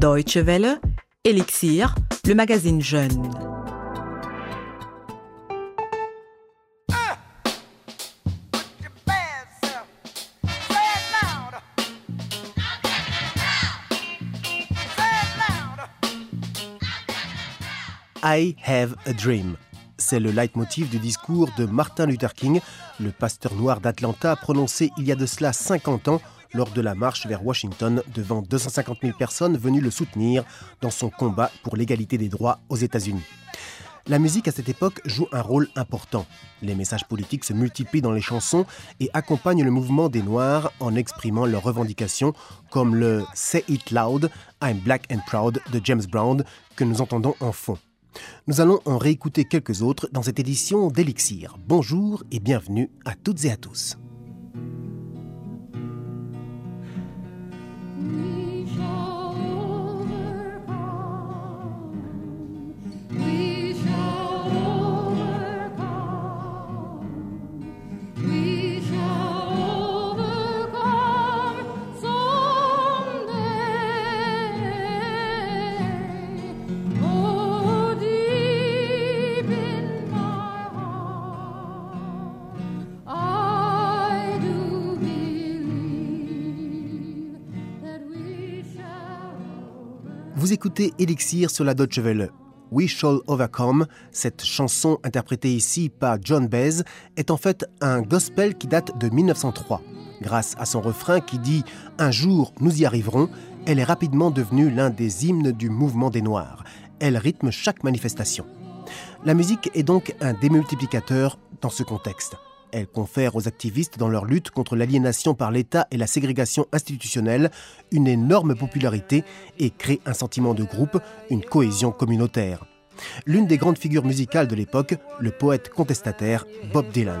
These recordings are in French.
Deutsche Welle, Elixir, le magazine Jeune. I Have a Dream. C'est le leitmotiv du discours de Martin Luther King, le pasteur noir d'Atlanta, prononcé il y a de cela 50 ans lors de la marche vers Washington devant 250 000 personnes venues le soutenir dans son combat pour l'égalité des droits aux États-Unis. La musique à cette époque joue un rôle important. Les messages politiques se multiplient dans les chansons et accompagnent le mouvement des Noirs en exprimant leurs revendications, comme le Say It Loud, I'm Black and Proud de James Brown que nous entendons en fond. Nous allons en réécouter quelques autres dans cette édition d'Elixir. Bonjour et bienvenue à toutes et à tous. Vous écoutez Elixir sur la Deutsche Welle. We Shall Overcome, cette chanson interprétée ici par John Baez, est en fait un gospel qui date de 1903. Grâce à son refrain qui dit Un jour nous y arriverons, elle est rapidement devenue l'un des hymnes du mouvement des Noirs. Elle rythme chaque manifestation. La musique est donc un démultiplicateur dans ce contexte. Elle confère aux activistes dans leur lutte contre l'aliénation par l'État et la ségrégation institutionnelle une énorme popularité et crée un sentiment de groupe, une cohésion communautaire. L'une des grandes figures musicales de l'époque, le poète contestataire Bob Dylan.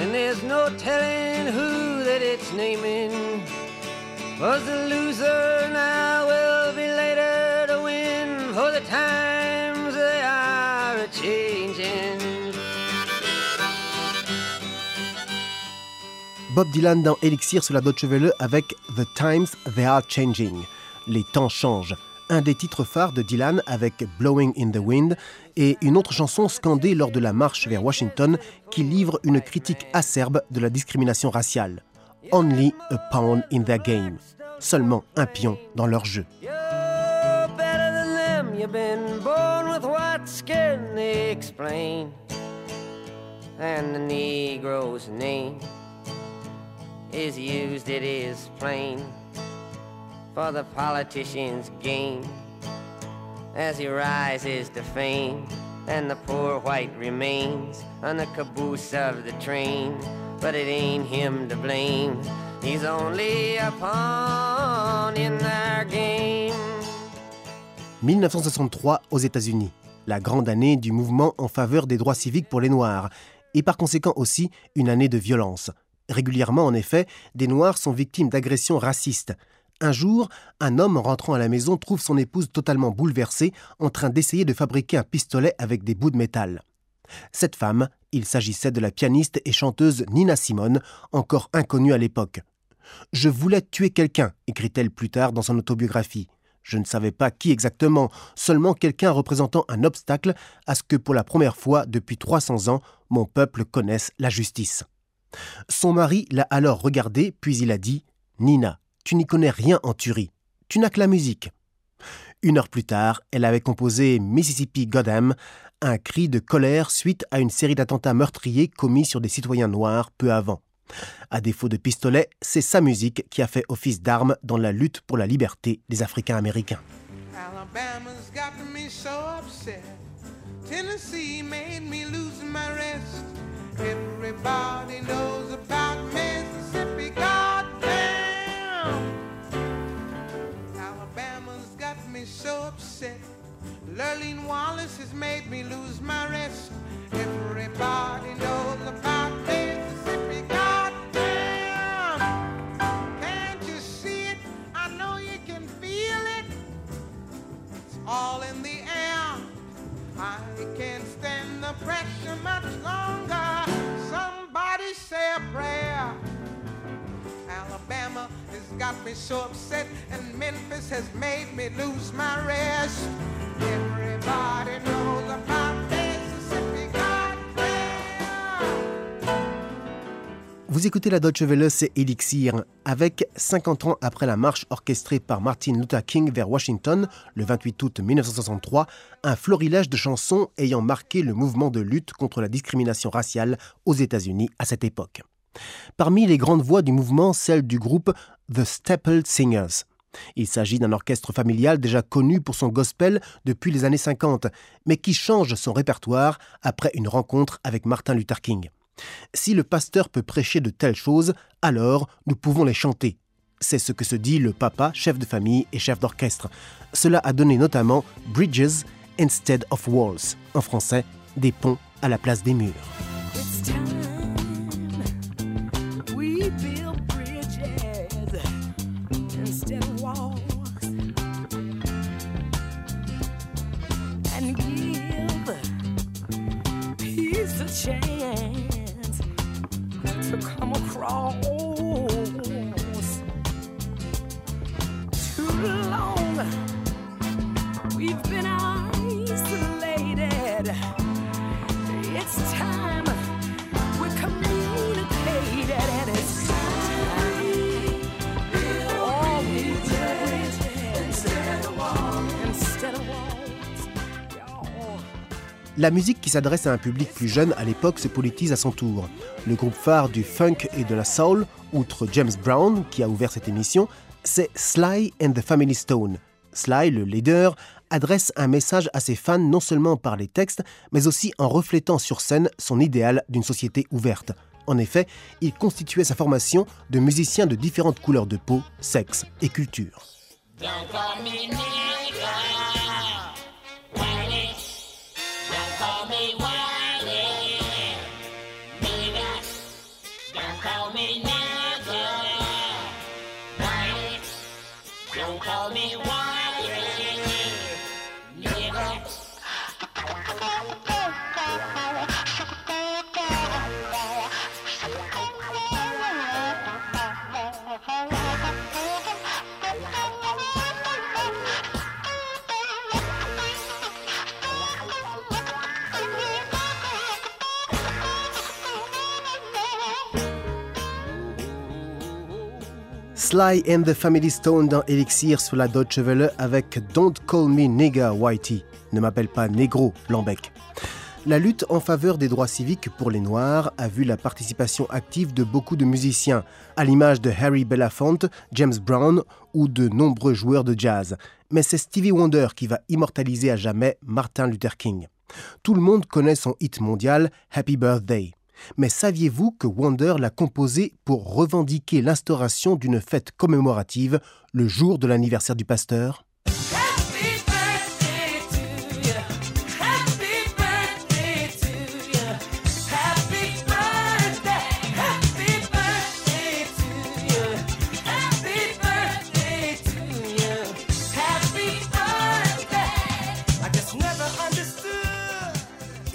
And there's no telling who that it's naming was the loser now will be later to win for the times they are a changing. Bob Dylan dans Elixir sur la Deutsche Welle avec The Times They Are Changing. Les temps changent un des titres phares de Dylan avec Blowing in the Wind et une autre chanson scandée lors de la marche vers Washington qui livre une critique acerbe de la discrimination raciale. Only a pawn in their game. Seulement un pion dans leur jeu. For the politician's as he rises to fame and the poor white remains on the caboose of the train. But it ain't him to blame. He's only a pawn in game. 1963 aux États-Unis. La grande année du mouvement en faveur des droits civiques pour les Noirs. Et par conséquent aussi une année de violence. Régulièrement, en effet, des Noirs sont victimes d'agressions racistes, un jour, un homme rentrant à la maison trouve son épouse totalement bouleversée en train d'essayer de fabriquer un pistolet avec des bouts de métal. Cette femme, il s'agissait de la pianiste et chanteuse Nina Simone, encore inconnue à l'époque. Je voulais tuer quelqu'un, écrit-elle plus tard dans son autobiographie. Je ne savais pas qui exactement, seulement quelqu'un représentant un obstacle à ce que pour la première fois depuis 300 ans, mon peuple connaisse la justice. Son mari l'a alors regardé, puis il a dit Nina, tu n'y connais rien en tuerie. Tu n'as que la musique. Une heure plus tard, elle avait composé Mississippi Goddam, un cri de colère suite à une série d'attentats meurtriers commis sur des citoyens noirs peu avant. À défaut de pistolet, c'est sa musique qui a fait office d'arme dans la lutte pour la liberté des Africains américains. All in the air. I can't stand the pressure much longer. Somebody say a prayer. Alabama has got me so upset, and Memphis has made me lose my rest. Everybody knows about Vous écoutez la Deutsche Welle, c'est Elixir. Avec 50 ans après la marche orchestrée par Martin Luther King vers Washington le 28 août 1963, un florilège de chansons ayant marqué le mouvement de lutte contre la discrimination raciale aux États-Unis à cette époque. Parmi les grandes voix du mouvement, celle du groupe The Staple Singers. Il s'agit d'un orchestre familial déjà connu pour son gospel depuis les années 50, mais qui change son répertoire après une rencontre avec Martin Luther King. Si le pasteur peut prêcher de telles choses, alors nous pouvons les chanter. C'est ce que se dit le papa, chef de famille et chef d'orchestre. Cela a donné notamment Bridges instead of Walls, en français, des ponts à la place des murs. La musique qui s'adresse à un public plus jeune à l'époque se politise à son tour. Le groupe phare du funk et de la soul, outre James Brown, qui a ouvert cette émission, c'est Sly and the Family Stone. Sly, le leader, adresse un message à ses fans non seulement par les textes, mais aussi en reflétant sur scène son idéal d'une société ouverte. En effet, il constituait sa formation de musiciens de différentes couleurs de peau, sexe et culture. Sly and the Family Stone dans Elixir sur la Deutsche Welle avec Don't Call Me Nigga Whitey. Ne m'appelle pas négro, Lambec. La lutte en faveur des droits civiques pour les Noirs a vu la participation active de beaucoup de musiciens, à l'image de Harry Belafonte, James Brown ou de nombreux joueurs de jazz. Mais c'est Stevie Wonder qui va immortaliser à jamais Martin Luther King. Tout le monde connaît son hit mondial Happy Birthday. Mais saviez-vous que Wonder l'a composé pour revendiquer l'instauration d'une fête commémorative le jour de l'anniversaire du pasteur?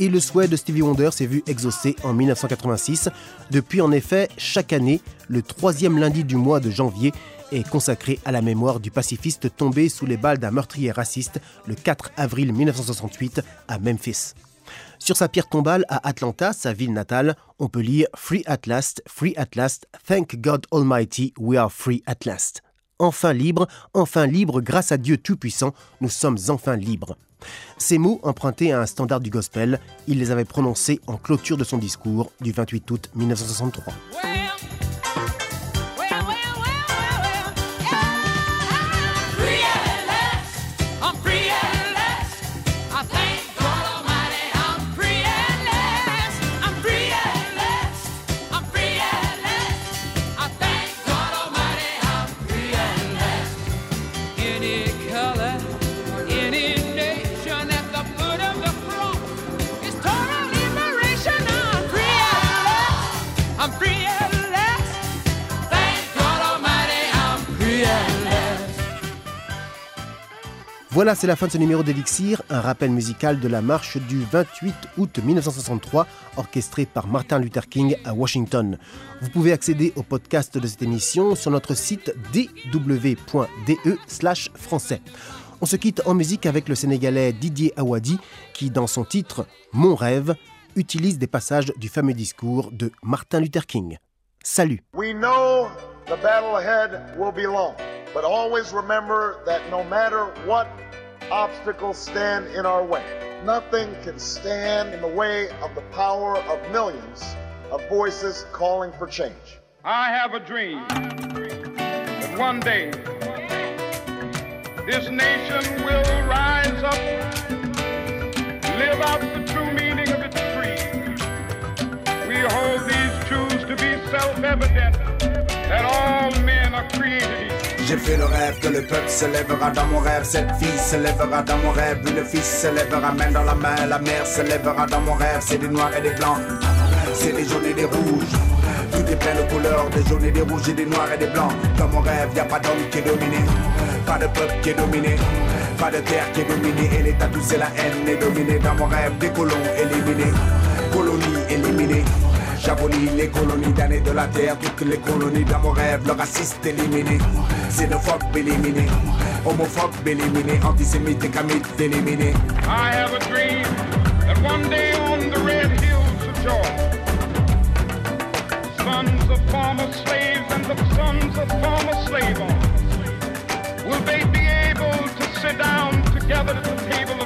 Et le souhait de Stevie Wonder s'est vu exaucé en 1986. Depuis, en effet, chaque année, le troisième lundi du mois de janvier est consacré à la mémoire du pacifiste tombé sous les balles d'un meurtrier raciste le 4 avril 1968 à Memphis. Sur sa pierre tombale à Atlanta, sa ville natale, on peut lire Free at last, free at last, thank God Almighty, we are free at last. Enfin libre, enfin libre, grâce à Dieu Tout-Puissant, nous sommes enfin libres. Ces mots, empruntés à un standard du gospel, il les avait prononcés en clôture de son discours du 28 août 1963. Well, Voilà, c'est la fin de ce numéro d'Elixir, un rappel musical de la marche du 28 août 1963, orchestrée par Martin Luther King à Washington. Vous pouvez accéder au podcast de cette émission sur notre site dw.de français. On se quitte en musique avec le Sénégalais Didier Awadi qui, dans son titre Mon rêve, utilise des passages du fameux discours de Martin Luther King. Salut the battle ahead will be long, but always remember that no matter what obstacles stand in our way, nothing can stand in the way of the power of millions of voices calling for change. I have a dream that one day this nation will rise up, live out the true meaning of its creed. We hold these truths to be self-evident that J'ai fait le rêve que le peuple se lèvera dans mon rêve, cette fille se lèvera dans mon rêve, le fils se lèvera main dans la main, la mère se lèvera dans mon rêve, c'est des noirs et des blancs, c'est des jaunes et des rouges. Tout est plein de couleurs, des jaunes et des rouges et des noirs et des blancs. Dans mon rêve, y a pas d'homme qui est dominé, pas de peuple qui est dominé, pas de terre qui est dominée, et l'état tout c'est la haine est dominée. Dans mon rêve, des colons éliminés, colonies éliminées. J'abolis les colonies damnées de la terre, toutes les colonies dans mon rêve, le raciste éliminé, xénophobe éliminé, homophobe éliminé, antisémite et camite éliminé. I have a dream that one day on the red hills of Georgia, sons of former slaves and the sons of former slave owners, will they be able to sit down together at the table